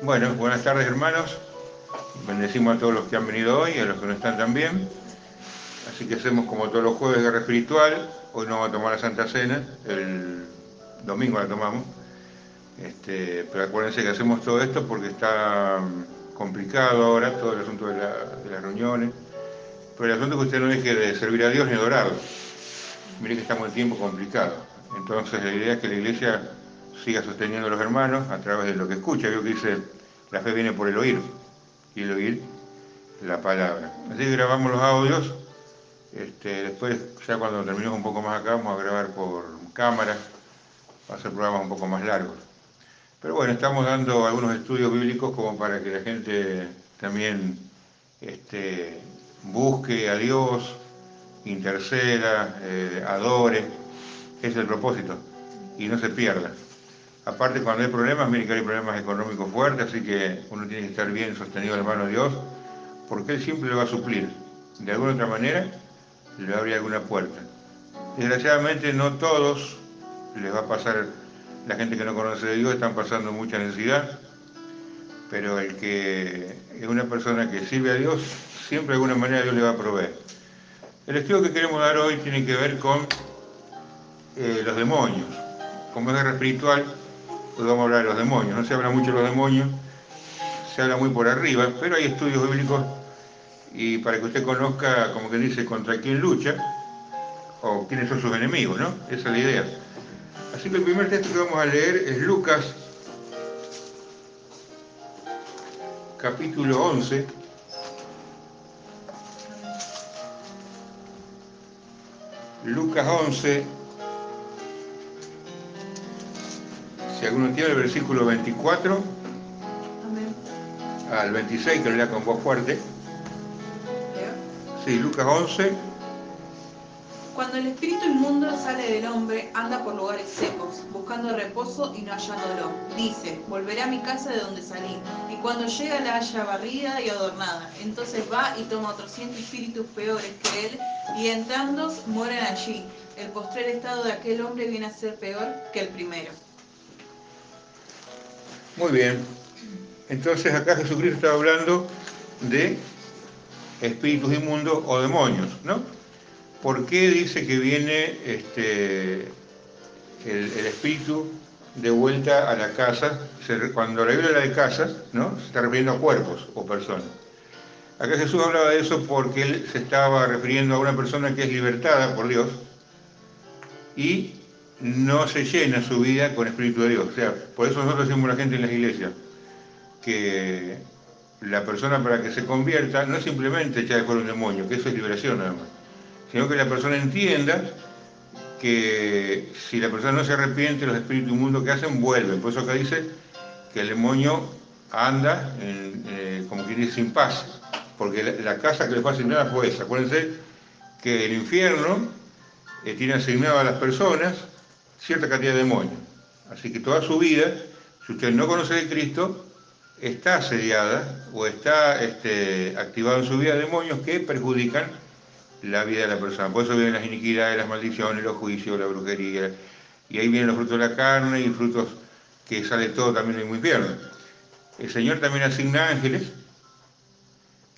Bueno, buenas tardes hermanos. Bendecimos a todos los que han venido hoy, a los que no están también. Así que hacemos como todos los jueves guerra espiritual. Hoy no vamos a tomar la Santa Cena, el domingo la tomamos. Este, pero acuérdense que hacemos todo esto porque está complicado ahora todo el asunto de, las reuniones. Pero el asunto es que usted no deje de servir a Dios ni adorarlo. Mire que estamos en tiempo complicado. Entonces la idea es que la iglesia siga sosteniendo a los hermanos a través de lo que escucha. Veo que dice, la fe viene por el oír, y el oír la palabra. Así que grabamos los audios. Este, después, ya cuando terminemos un poco más acá, vamos a grabar por cámara, va a ser programas un poco más largos. Pero bueno, estamos dando algunos estudios bíblicos como para que la gente también este, busque a Dios, interceda, eh, adore. Es el propósito. Y no se pierda. Aparte, cuando hay problemas, miren que hay problemas económicos fuertes, así que uno tiene que estar bien sostenido en la mano de Dios, porque Él siempre le va a suplir. De alguna otra manera, le va a alguna puerta. Desgraciadamente, no todos les va a pasar, la gente que no conoce de Dios están pasando mucha necesidad, pero el que es una persona que sirve a Dios, siempre de alguna manera Dios le va a proveer. El estudio que queremos dar hoy tiene que ver con eh, los demonios. Como es guerra espiritual, vamos a hablar de los demonios. No se habla mucho de los demonios, se habla muy por arriba, pero hay estudios bíblicos y para que usted conozca, como que dice, contra quién lucha o quiénes son sus enemigos, ¿no? Esa es la idea. Así que el primer texto que vamos a leer es Lucas, capítulo 11. Lucas 11, Si alguno tiene el versículo 24 al 26, que lo lea con voz fuerte. Sí, Lucas 11. Cuando el espíritu inmundo sale del hombre, anda por lugares secos, buscando reposo y no hallándolo. Dice, volveré a mi casa de donde salí. Y cuando llega la halla barrida y adornada. Entonces va y toma otros cien espíritus peores que él, y entrando mueren allí. El postrer estado de aquel hombre viene a ser peor que el primero. Muy bien. Entonces acá Jesucristo está hablando de espíritus inmundos o demonios, ¿no? ¿Por qué dice que viene este, el, espíritu de vuelta a la casa? Cuando la Biblia habla de casas, ¿no? Se está refiriendo a cuerpos o personas. Acá Jesús hablaba de eso porque él se estaba refiriendo a una persona que es libertada por Dios y no se llena su vida con el Espíritu de Dios. O sea, por eso nosotros decimos a la gente en las iglesias que la persona para que se convierta no es simplemente echar fuera un demonio, que eso es liberación nada más, sino que la persona entienda que si la persona no se arrepiente, los espíritus inmundos que hacen vuelven. Por eso acá dice que el demonio anda eh, como quien dice sin paz, porque la, casa que le fue asignada fue esa. Acuérdense que el infierno eh, tiene asignado a las personas cierta cantidad de demonios. Así que toda su vida, si usted no conoce de Cristo, está asediada o está este, activado en su vida demonios que perjudican la vida de la persona. Por eso vienen las iniquidades, las maldiciones, los juicios, la brujería. Y ahí vienen los frutos de la carne y frutos que sale todo también en el infierno. El Señor también asigna ángeles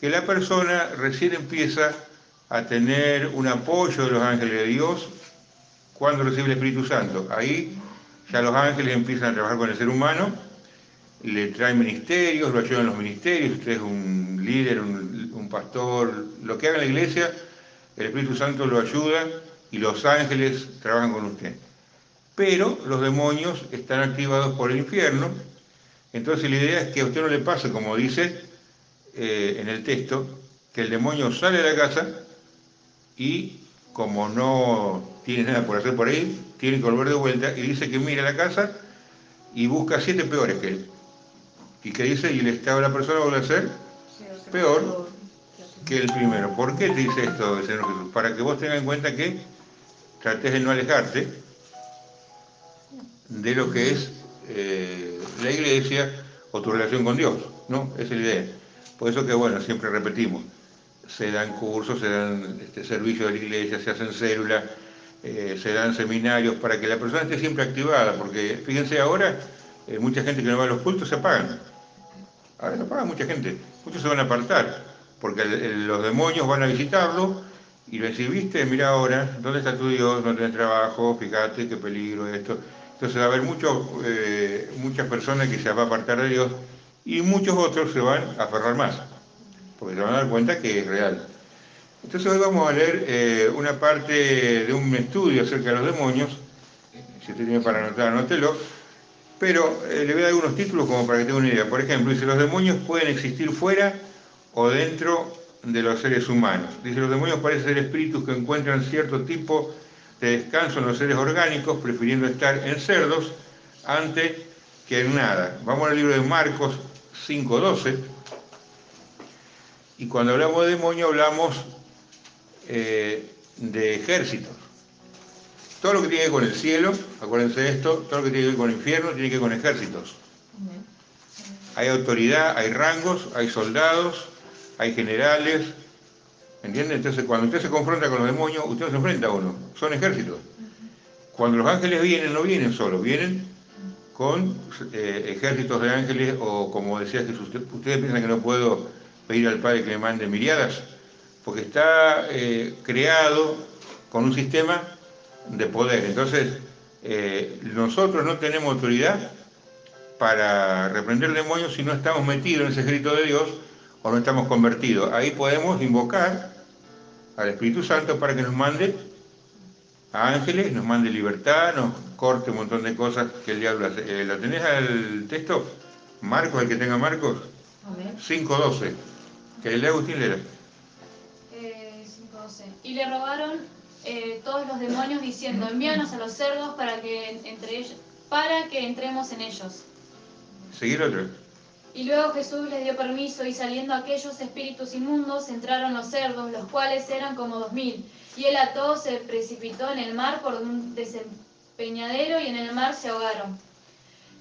que la persona recién empieza a tener un apoyo de los ángeles de Dios cuando recibe el Espíritu Santo. Ahí ya los ángeles empiezan a trabajar con el ser humano, le traen ministerios, lo ayudan en los ministerios, usted es un líder, un, pastor, lo que haga en la iglesia, el Espíritu Santo lo ayuda y los ángeles trabajan con usted. Pero los demonios están activados por el infierno, entonces la idea es que a usted no le pase, como dice eh, en el texto, que el demonio sale de la casa y como no tiene nada por hacer por ahí, tiene que volver de vuelta y dice que mira la casa y busca siete peores que él. Y que dice, y el estado de la persona vuelve a ser peor que el primero. ¿Por qué te dice esto, Señor Jesús? Para que vos tengas en cuenta que trates de no alejarte de lo que es eh, la iglesia o tu relación con Dios, ¿no? Esa es la idea. Por eso que, bueno, siempre repetimos, se dan cursos, se dan este, servicios de la iglesia, se hacen células, eh, se dan seminarios para que la persona esté siempre activada, porque fíjense ahora, eh, mucha gente que no va a los cultos se apagan. Ahora no paga mucha gente, muchos se van a apartar, porque los demonios van a visitarlo y le decís, viste, mira ahora, ¿dónde está tu Dios? No tenés trabajo, fíjate qué peligro esto. Entonces va a haber eh, muchas personas que se van a apartar de Dios y muchos otros se van a aferrar más, porque se van a dar cuenta que es real. Entonces hoy vamos a leer eh, una parte de un estudio acerca de los demonios, si usted tiene para anotar, anótelo, pero eh, le voy a dar algunos títulos como para que tenga una idea. Por ejemplo, dice, los demonios pueden existir fuera o dentro de los seres humanos. Dice, los demonios parecen ser espíritus que encuentran cierto tipo de descanso en los seres orgánicos, prefiriendo estar en cerdos antes que en nada. Vamos al libro de Marcos 5.12. Y cuando hablamos de demonio hablamos eh, de ejércitos. Todo lo que tiene que ver con el cielo, acuérdense de esto, todo lo que tiene que ver con el infierno tiene que ver con ejércitos. Hay autoridad, hay rangos, hay soldados, hay generales, ¿entienden? Entonces cuando usted se confronta con los demonios, usted no se enfrenta a uno, son ejércitos. Cuando los ángeles vienen, no vienen solos, vienen con eh, ejércitos de ángeles o como decía Jesús, ustedes piensan que no puedo pedir al Padre que me mande miriadas, porque está eh, creado con un sistema de poder. Entonces, eh, nosotros no tenemos autoridad para reprender demonios si no estamos metidos en ese ejército de Dios o no estamos convertidos. Ahí podemos invocar al Espíritu Santo para que nos mande a ángeles, nos mande libertad, nos corte un montón de cosas que el diablo hace. Eh, ¿La tenés al texto? Marcos, el que tenga Marcos. 5.12. Que le Agustín lea. 5.12. Y le robaron eh, todos los demonios diciendo, envíanos a los cerdos para que, entre ellos, para que entremos en ellos. Seguir otro. Y luego Jesús les dio permiso y saliendo aquellos espíritus inmundos entraron los cerdos, los cuales eran como dos mil. Y él a todos se precipitó en el mar por un desempeñadero y en el mar se ahogaron.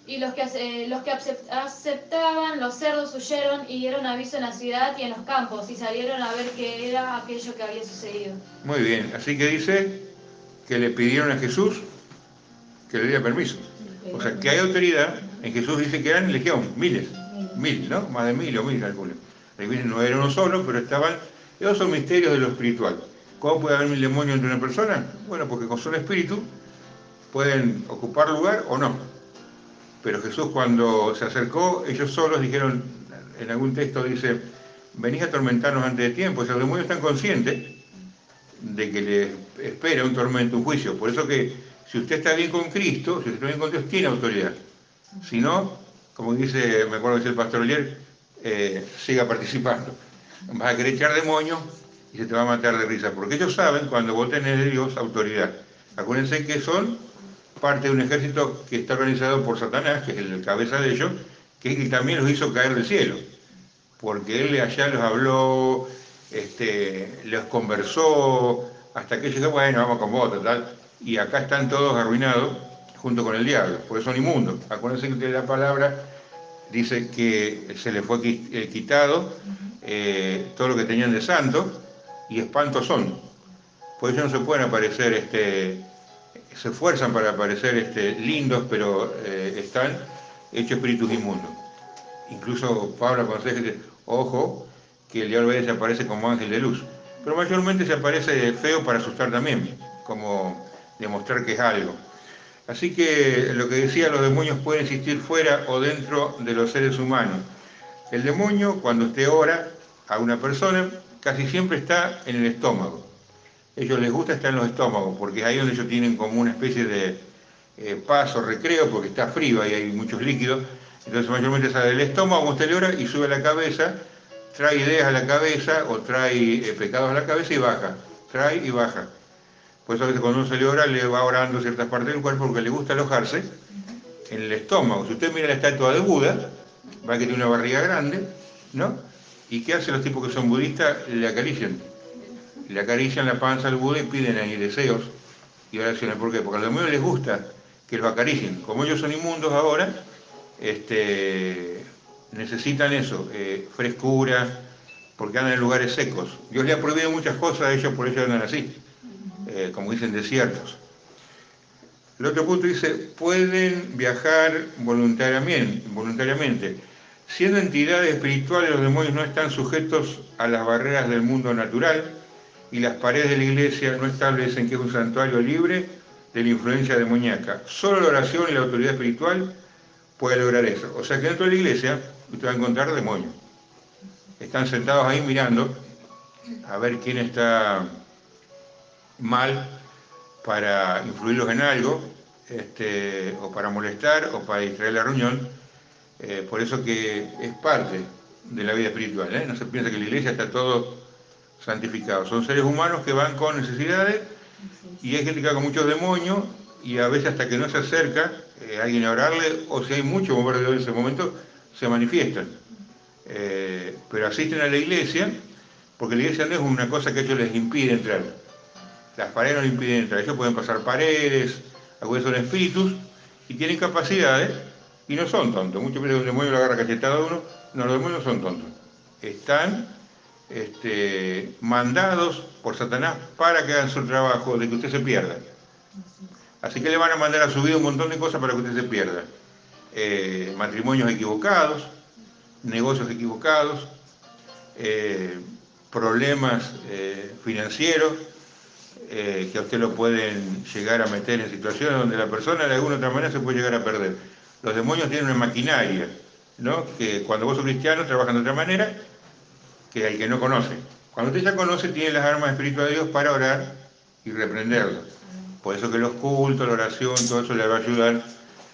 Y los que, eh, los que aceptaban, los cerdos huyeron y dieron aviso en la ciudad y en los campos y salieron a ver qué era aquello que había sucedido. Muy bien, así que dice que le pidieron a Jesús que le diera permiso. O sea, que hay autoridad, en Jesús dice que eran legión, miles mil, ¿no? Más de mil o mil, calculo. No era uno solo, pero estaban... Esos son misterios de lo espiritual. ¿Cómo puede haber mil demonios entre una persona? Bueno, porque con solo espíritu pueden ocupar lugar o no. Pero Jesús cuando se acercó, ellos solos dijeron, en algún texto dice, venís a atormentarnos antes de tiempo. O sea, los demonios están conscientes de que les espera un tormento, un juicio. Por eso que si usted está bien con Cristo, si usted está bien con Dios, tiene autoridad. Si no, como dice, me acuerdo que dice el pastor ayer, eh, siga participando. Vas a querer echar demonios y se te va a matar de risa, porque ellos saben cuando vos tenés de Dios autoridad. Acuérdense que son parte de un ejército que está organizado por Satanás, que es el cabeza de ellos, que también los hizo caer del cielo, porque él allá los habló, este, los conversó, hasta que llegó, bueno, vamos con vos, tal, y acá están todos arruinados junto con el diablo, porque son inmundos. Acuérdense que la palabra dice que se le fue eh, quitado eh, todo lo que tenían de santo y espantos son. Por eso no se pueden aparecer, este, se esfuerzan para aparecer este, lindos, pero eh, están hechos espíritus inmundos. Incluso Pablo aconseja que, ojo, que el diablo veces aparece como ángel de luz. Pero mayormente se aparece feo para asustar también, como demostrar que es algo. Así que lo que decía, los demonios pueden existir fuera o dentro de los seres humanos. El demonio, cuando usted ora a una persona, casi siempre está en el estómago. Ellos les gusta estar en los estómagos, porque es ahí donde ellos tienen como una especie de eh, paso, recreo, porque está frío y hay muchos líquidos. Entonces mayormente sale del estómago, usted le ora y sube a la cabeza, trae ideas a la cabeza o trae eh, pecados a la cabeza y baja, trae y baja. Pues a veces cuando uno se le ora, le va orando ciertas partes del cuerpo porque le gusta alojarse en el estómago. Si usted mira la estatua de Buda, va que tiene una barriga grande, ¿no? ¿Y qué hacen los tipos que son budistas? Le acarician. Le acarician la panza al Buda y piden ahí deseos y oraciones. ¿Por qué? Porque a los demonios les gusta que los acaricien. Como ellos son inmundos ahora, este, necesitan eso, eh, frescura, porque andan en lugares secos. Dios le ha prohibido muchas cosas a ellos, por eso andan así. Eh, como dicen, desiertos. El otro punto dice, pueden viajar voluntariamente, voluntariamente. Siendo entidades espirituales, los demonios no están sujetos a las barreras del mundo natural y las paredes de la iglesia no establecen que es un santuario libre de la influencia demoníaca. Solo la oración y la autoridad espiritual puede lograr eso. O sea que dentro de la iglesia usted va a encontrar demonios. Están sentados ahí mirando a ver quién está mal para influirlos en algo, este, o para molestar, o para distraer la reunión. Eh, por eso que es parte de la vida espiritual. ¿eh? No se piensa que la iglesia está todo santificado. Son seres humanos que van con necesidades y hay gente que va con muchos demonios y a veces hasta que no se acerca eh, alguien a orarle, o si hay mucho bombardeo en ese momento, se manifiestan. pero asisten a la iglesia porque la iglesia no es una cosa que a ellos les impide entrar. Las paredes no les impiden entrar. Ellos pueden pasar paredes, algunos son espíritus, y tienen capacidades, y no son tontos. Muchas veces un demonio lo agarra cachetada a uno, no, los demonios no son tontos. Están este, mandados por Satanás para que hagan su trabajo, de que usted se pierda. Así que le van a mandar a su vida un montón de cosas para que usted se pierda. Eh, matrimonios equivocados, negocios equivocados, eh, problemas eh, financieros que a usted lo pueden llegar a meter en situaciones donde la persona de alguna otra manera se puede llegar a perder. Los demonios tienen una maquinaria, ¿no? que cuando vos sos cristiano trabajan de otra manera que el que no conoce. Cuando usted ya conoce, tiene las armas espirituales de Dios para orar y reprenderlo. Por eso que los cultos, la oración, todo eso le va a ayudar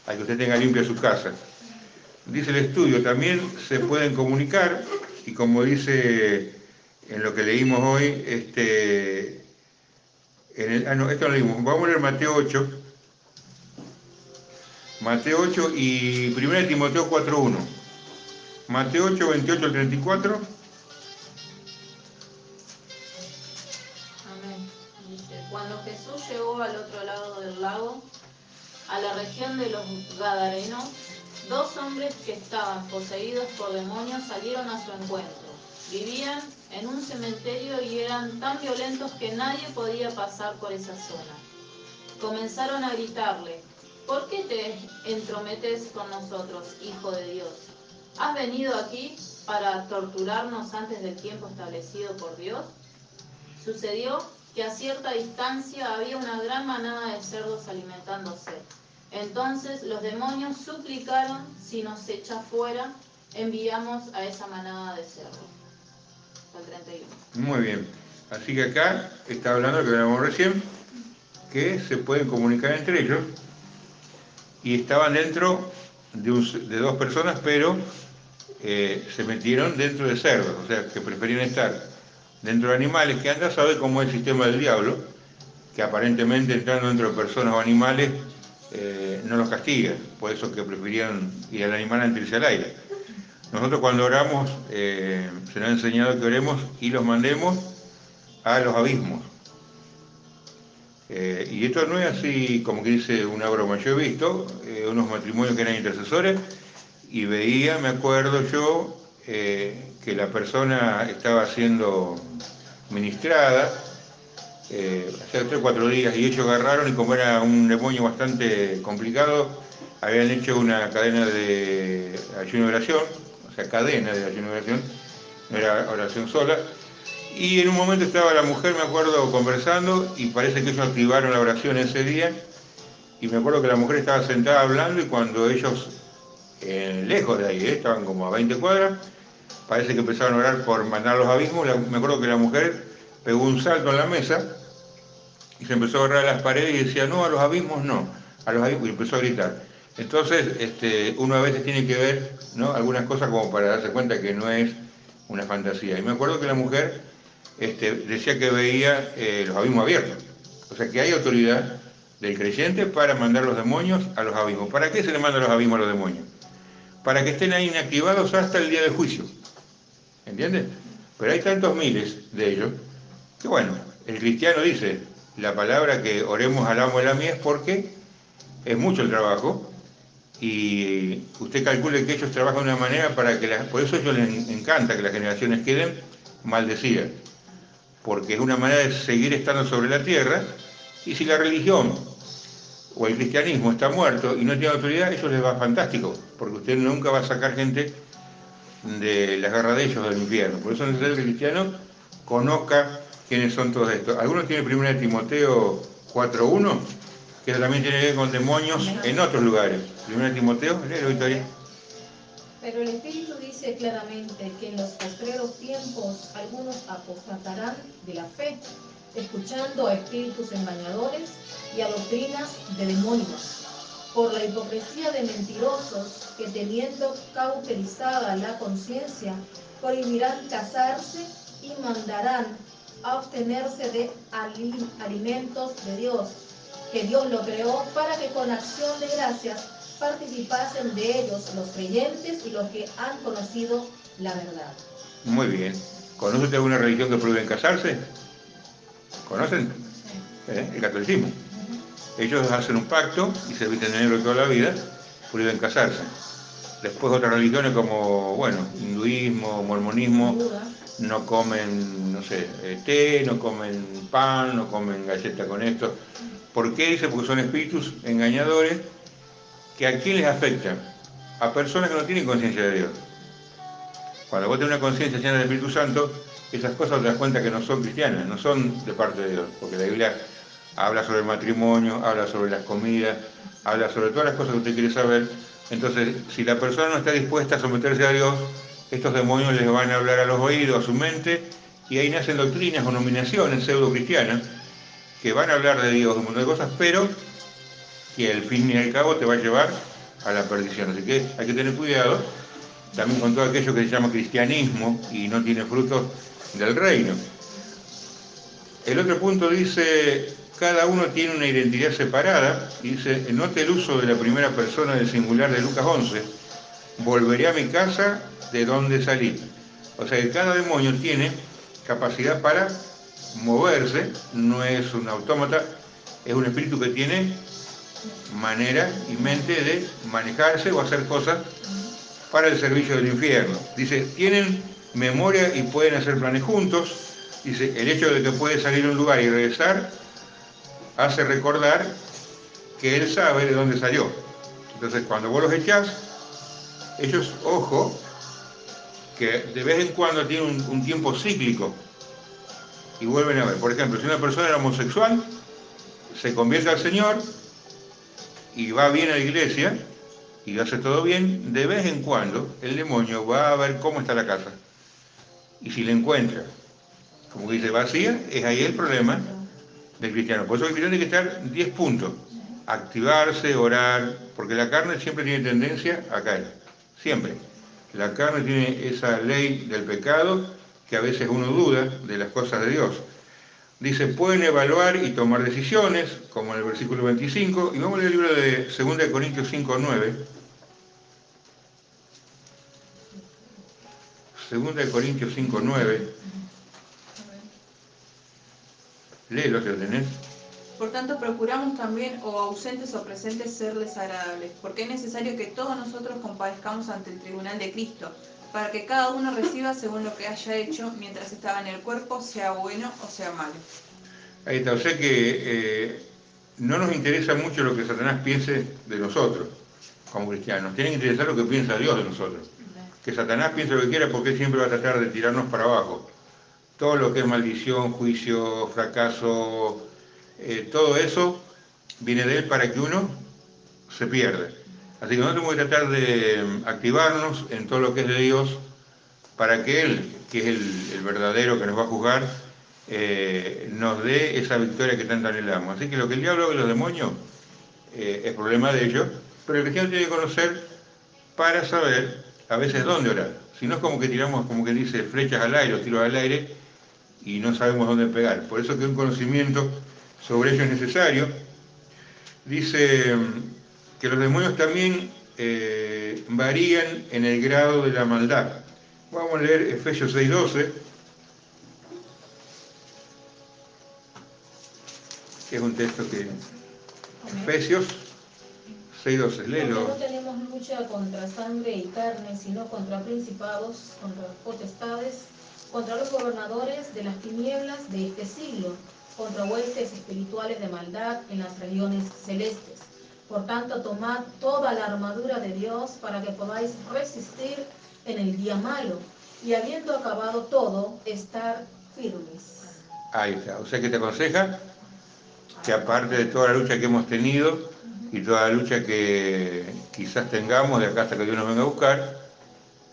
a que usted tenga limpia su casa. Dice el estudio, también se pueden comunicar, y como dice en lo que leímos hoy, este, en el, ah, no, esto lo leímos, vamos a leer Mateo 8, Mateo 8 y 1 Timoteo 4.1. Mateo 8, 28 al 34. Al otro lado del lago, a la región de los Gadarenos, dos hombres que estaban poseídos por demonios salieron a su encuentro. Vivían en un cementerio y eran tan violentos que nadie podía pasar por esa zona. Comenzaron a gritarle, ¿por qué te entrometes con nosotros, Hijo de Dios? ¿Has venido aquí para torturarnos antes del tiempo establecido por Dios? Sucedió que a cierta distancia había una gran manada de cerdos alimentándose. Entonces los demonios suplicaron, si nos echa fuera, enviamos a esa manada de cerdos. Muy bien. Así que acá está hablando lo que hablábamos recién, que se pueden comunicar entre ellos y estaban dentro de, dos personas, pero eh, se metieron dentro de cerdos, o sea, que preferían estar dentro de animales, que anda a saber cómo es el sistema del diablo, que aparentemente entrando dentro de personas o animales eh, no los castiga, por eso que preferían ir al animal antes de irse al aire. Nosotros cuando oramos, eh, se nos ha enseñado que oremos y los mandemos a los abismos. Eh, y esto no es así como que dice una broma. Yo he visto unos matrimonios que eran intercesores y veía, me acuerdo yo, que la persona estaba siendo ministrada hace tres o cuatro días y ellos agarraron y como era un demonio bastante complicado, habían hecho una cadena de ayuno oración sea, cadena de ayuno oración, no era oración sola. Y en un momento estaba la mujer, me acuerdo, conversando y parece que ellos activaron la oración ese día. Y me acuerdo que la mujer estaba sentada hablando y cuando ellos, eh, lejos de ahí, eh, estaban como a 20 cuadras, parece que empezaron a orar por mandar los abismos. me acuerdo que la mujer pegó un salto en la mesa y se empezó a orar a las paredes y decía, no, a los abismos no, a los abismos, y empezó a gritar. Entonces, este, uno a veces tiene que ver ¿no? algunas cosas como para darse cuenta que no es una fantasía. Y me acuerdo que la mujer este, decía que veía eh, los abismos abiertos. O sea que hay autoridad del creyente para mandar los demonios a los abismos. ¿Para qué se le manda los abismos a los demonios? Para que estén ahí inactivados hasta el día del juicio. ¿Entiendes? Pero hay tantos miles de ellos que bueno, el cristiano dice la palabra que oremos al amo de la mía es porque es mucho el trabajo y usted calcule que ellos trabajan de una manera para que, las, por eso a ellos les encanta que las generaciones queden maldecidas, porque es una manera de seguir estando sobre la tierra, y si la religión o el cristianismo está muerto y no tiene autoridad, ellos les va fantástico, porque usted nunca va a sacar gente de las garras de ellos del infierno. Por eso es necesario que el cristiano conozca quiénes son todos estos. Algunos tienen 1 Timoteo 4.1, que también tiene que ver con demonios en otros lugares. 1 Timoteo, léelo Victoria. Pero el Espíritu dice claramente que en los postreros tiempos algunos apostatarán de la fe, escuchando a espíritus engañadores y a doctrinas de demonios por la hipocresía de mentirosos que teniendo cauterizada la conciencia, prohibirán casarse y mandarán abstenerse de alimentos de Dios, que Dios lo creó para que con acción de gracias participasen de ellos los creyentes y los que han conocido la verdad. Muy bien. ¿Conoce alguna religión que prohíbe casarse? ¿Conocen? ¿Eh? El catolicismo. Ellos hacen un pacto y se visten de negro toda la vida, pueden casarse. Después otras religiones como, bueno, hinduismo, mormonismo, no comen, no sé, eh, té, no comen pan, no comen galleta con esto. ¿Por qué? Dice, porque son espíritus engañadores que a quién les afectan? A personas que no tienen conciencia de Dios. Cuando vos tenés una conciencia llena del Espíritu Santo, esas cosas te das cuenta que no son cristianas, no son de parte de Dios, porque la Biblia habla sobre el matrimonio, habla sobre las comidas, habla sobre todas las cosas que usted quiere saber. Entonces, si la persona no está dispuesta a someterse a Dios, estos demonios les van a hablar a los oídos, a su mente, y ahí nacen doctrinas o nominaciones pseudo cristianas que van a hablar de Dios, un montón de cosas, pero que al fin y al cabo te va a llevar a la perdición. Así que hay que tener cuidado también con todo aquello que se llama cristianismo y no tiene frutos del reino. El otro punto dice, cada uno tiene una identidad separada, dice, note el uso de la primera persona del singular de Lucas 11, volveré a mi casa de donde salí. O sea que cada demonio tiene capacidad para moverse, no es un autómata, es un espíritu que tiene manera y mente de manejarse o hacer cosas para el servicio del infierno. Dice, tienen memoria y pueden hacer planes juntos. Dice, el hecho de que puede salir a un lugar y regresar hace recordar que él sabe de dónde salió. Entonces, cuando vos los echás, ellos, ojo, que de vez en cuando tienen un, tiempo cíclico y vuelven a ver. Por ejemplo, si una persona era homosexual, se convierte al Señor y va bien a la iglesia y hace todo bien, de vez en cuando el demonio va a ver cómo está la casa. Y si la encuentra, como dice, vacía, es ahí el problema del cristiano. Por eso el cristiano tiene que estar 10 puntos. Activarse, orar, porque la carne siempre tiene tendencia a caer. Siempre. La carne tiene esa ley del pecado que a veces uno duda de las cosas de Dios. Dice, pueden evaluar y tomar decisiones, como en el versículo 25, y vamos al libro de 2 Corintios 5, 9. 2 Corintios 5, 9. Léelo si lo tenés. Por tanto, procuramos también, o ausentes o presentes, serles agradables, porque es necesario que todos nosotros compadezcamos ante el tribunal de Cristo, para que cada uno reciba según lo que haya hecho mientras estaba en el cuerpo, sea bueno o sea malo. Ahí está, o sea que eh, no nos interesa mucho lo que Satanás piense de nosotros, como cristianos, tiene que interesar lo que piensa Dios de nosotros. Que Satanás piense lo que quiera porque siempre va a tratar de tirarnos para abajo todo lo que es maldición, juicio, fracaso, eh, todo eso viene de él para que uno se pierda. Así que nosotros tenemos que tratar de mm, activarnos en todo lo que es de Dios para que Él, que es el, verdadero que nos va a juzgar, eh, nos dé esa victoria que tanto anhelamos. Así que lo que el diablo y los demonios eh, es problema de ellos, pero el cristiano tiene que conocer para saber a veces dónde orar. Si no es como que tiramos, como que dice, flechas al aire o tiros al aire, y no sabemos dónde pegar. Por eso que un conocimiento sobre ello es necesario. Dice mm, que los demonios también eh, varían en el grado de la maldad. Vamos a leer Efesios 6.12, que es un texto que... Efesios 6.12, léelo. no tenemos lucha contra sangre y carne, sino contra principados, contra potestades, contra los gobernadores de las tinieblas de este siglo, contra huestes espirituales de maldad en las regiones celestes. Por tanto, tomad toda la armadura de Dios para que podáis resistir en el día malo y habiendo acabado todo, estar firmes. Ahí está. O sea que te aconseja que aparte de toda la lucha que hemos tenido y toda la lucha que quizás tengamos de acá hasta que Dios nos venga a buscar,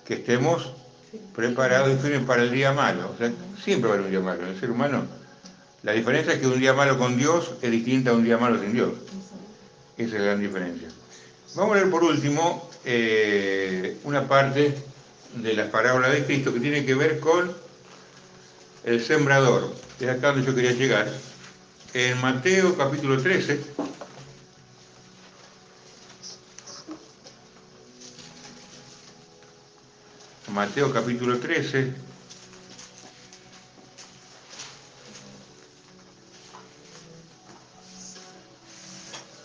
que estemos preparados y firmes para el día malo. O sea, siempre va a haber un día malo. El ser humano, la diferencia es que un día malo con Dios es distinta a un día malo sin Dios. Esa es la gran diferencia. Vamos a leer por último eh, una parte de las parábolas de Cristo que tiene que ver con el sembrador. Es acá donde yo quería llegar. En Mateo capítulo 13, Mateo capítulo 13,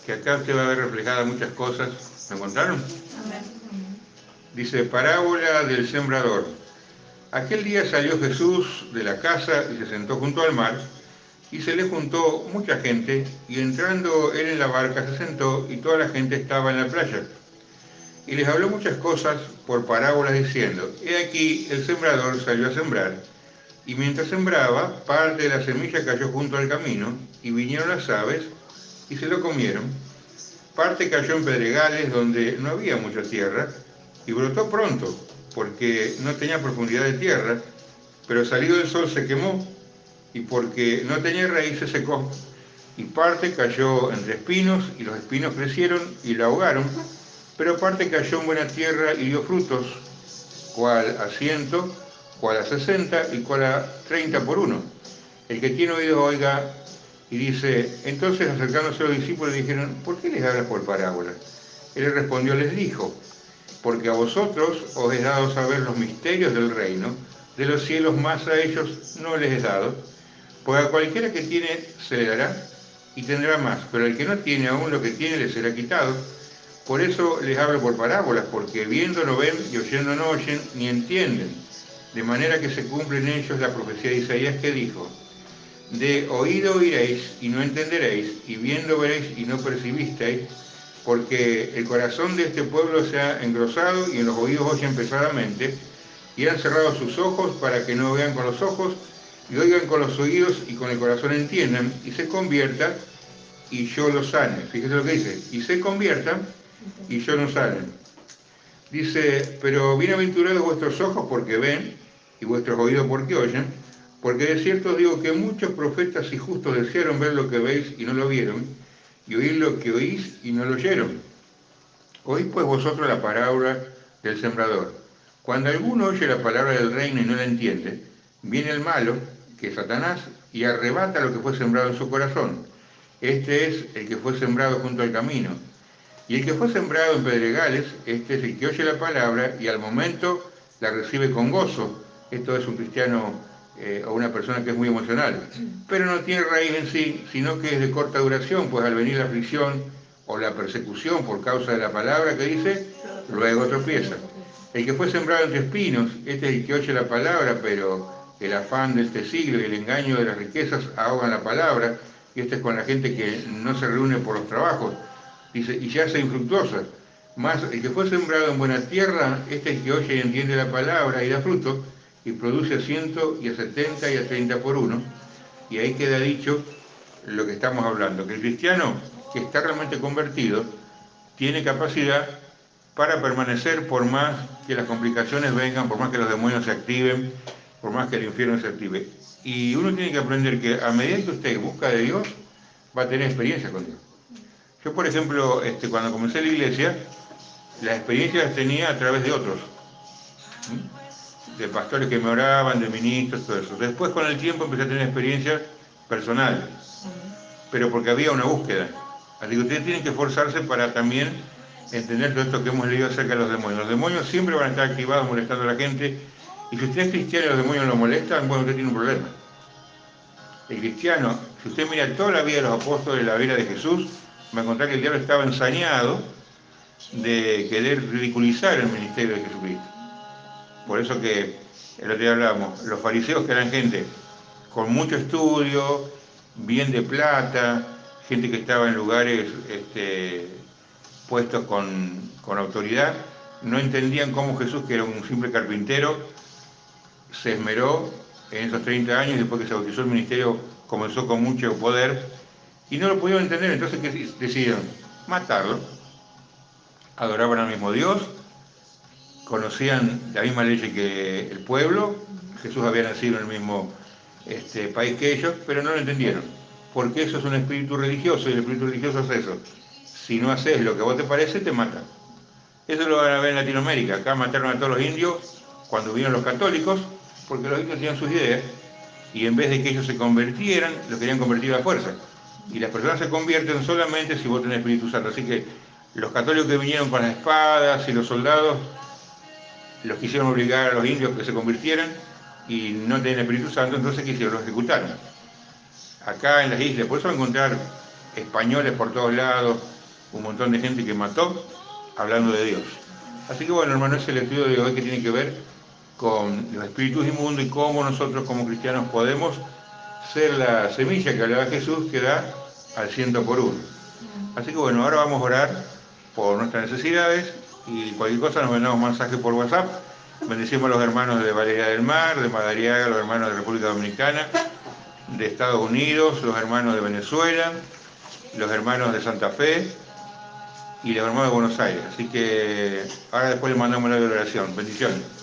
que acá usted va a ver reflejadas muchas cosas. ¿Me encontraron? Dice, parábola del sembrador. Aquel día salió Jesús de la casa y se sentó junto al mar, y se le juntó mucha gente, y entrando él en la barca se sentó, y toda la gente estaba en la playa. Y les habló muchas cosas por parábolas diciendo, he aquí el sembrador salió a sembrar, y mientras sembraba, parte de la semilla cayó junto al camino, y vinieron las aves, y se lo comieron. Parte cayó en pedregales donde no había mucha tierra, y brotó pronto, porque no tenía profundidad de tierra, pero salido el sol se quemó, y porque no tenía raíz se secó. Y parte cayó entre espinos, y los espinos crecieron y la ahogaron, pero parte cayó en buena tierra y dio frutos, cual a ciento, cual a sesenta y cual a treinta por uno. El que tiene oído oiga y dice, entonces acercándose los discípulos dijeron, ¿por qué les hablas por parábolas? Él respondió, les dijo, porque a vosotros os he dado saber los misterios del reino, de los cielos más a ellos no les he dado, pues a cualquiera que tiene se le dará y tendrá más, pero al que no tiene aún lo que tiene le será quitado. Por eso les hablo por parábolas, porque viendo no ven y oyendo no oyen ni entienden, de manera que se cumple en ellos la profecía de Isaías que dijo, de oído oiréis y no entenderéis, y viendo veréis y no percibisteis, porque el corazón de este pueblo se ha engrosado y en los oídos oyen pesadamente, y han cerrado sus ojos para que no vean con los ojos, y oigan con los oídos y con el corazón entiendan, y se conviertan, y yo los sane. Fíjese lo que dice, y se conviertan, y yo no salen. Dice, pero bienaventurados vuestros ojos porque ven, y vuestros oídos porque oyen, porque de cierto digo que muchos profetas y justos desearon ver lo que veis y no lo vieron, y oír lo que oís y no lo oyeron. Oís pues vosotros la parábola del sembrador. Cuando alguno oye la palabra del reino y no la entiende, viene el malo, que es Satanás, y arrebata lo que fue sembrado en su corazón. Este es el que fue sembrado junto al camino. Y el que fue sembrado en pedregales, este es el que oye la palabra y al momento la recibe con gozo. Esto es un cristiano eh, o una persona que es muy emocional, pero no tiene raíz en sí, sino que es de corta duración, pues al venir la aflicción o la persecución por causa de la palabra que dice, luego tropieza. El que fue sembrado entre espinos, este es el que oye la palabra, pero el afán de este siglo y el engaño de las riquezas ahogan la palabra, y este es con la gente que no se reúne por los trabajos, y ya se infructuosa. Más el que fue sembrado en buena tierra, este es que oye y entiende la palabra y da fruto, y produce a ciento y a setenta y a treinta por uno. Y ahí queda dicho lo que estamos hablando, que el cristiano que está realmente convertido tiene capacidad para permanecer por más que las complicaciones vengan, por más que los demonios se activen, por más que el infierno se active. Y uno tiene que aprender que a medida que usted busca de Dios, va a tener experiencia con Dios. Yo, por ejemplo, este, cuando comencé la iglesia, las experiencias las tenía a través de otros de pastores que me oraban, de ministros, todo eso. Después con el tiempo empecé a tener experiencias personales, pero porque había una búsqueda. Así que ustedes tienen que esforzarse para también entender todo esto que hemos leído acerca de los demonios. Los demonios siempre van a estar activados molestando a la gente, y si usted es cristiano y los demonios lo molestan, bueno, usted tiene un problema. El cristiano, si usted mira toda la vida de los apóstoles, la vida de Jesús, va a encontrar que el diablo estaba ensañado de querer ridiculizar el ministerio de Jesucristo. Por eso que el otro día hablábamos, los fariseos que eran gente con mucho estudio, bien de plata, gente que estaba en lugares este, puestos con, con, autoridad, no entendían cómo Jesús, que era un simple carpintero, se esmeró en esos 30 años después que se bautizó el ministerio comenzó con mucho poder y no lo pudieron entender, entonces ¿qué decidieron? Matarlo. Adoraban al mismo Dios, conocían la misma ley que el pueblo, Jesús había nacido en el mismo este, país que ellos, pero no lo entendieron, porque eso es un espíritu religioso y el espíritu religioso es eso. Si no haces lo que a vos te parece, te matan. Eso lo van a ver en Latinoamérica. Acá mataron a todos los indios cuando vinieron los católicos, porque los indios tenían sus ideas, y en vez de que ellos se convirtieran, lo querían convertir a fuerza. Y las personas se convierten solamente si vos tenés Espíritu Santo. Así que los católicos que vinieron con las espadas y los soldados, los quisieron obligar a los indios que se convirtieran y no tenían Espíritu Santo, entonces quisieron, los ejecutaron. Acá en las islas, por eso encontrar españoles por todos lados, un montón de gente que mató hablando de Dios. Así que bueno, hermano, es el estudio de hoy que tiene que ver con los espíritus inmundos y cómo nosotros como cristianos podemos ser la semilla que hablaba Jesús que da al ciento por uno. Así que bueno, ahora vamos a orar por nuestras necesidades y cualquier cosa nos mandamos mensaje por WhatsApp. Bendecimos a los hermanos de Valeria del Mar, de Madariaga, los hermanos de República Dominicana, de Estados Unidos, los hermanos de Venezuela, los hermanos de Santa Fe, y le hermanos de Buenos Aires. Así que ahora después le mandamos la oración. Bendiciones.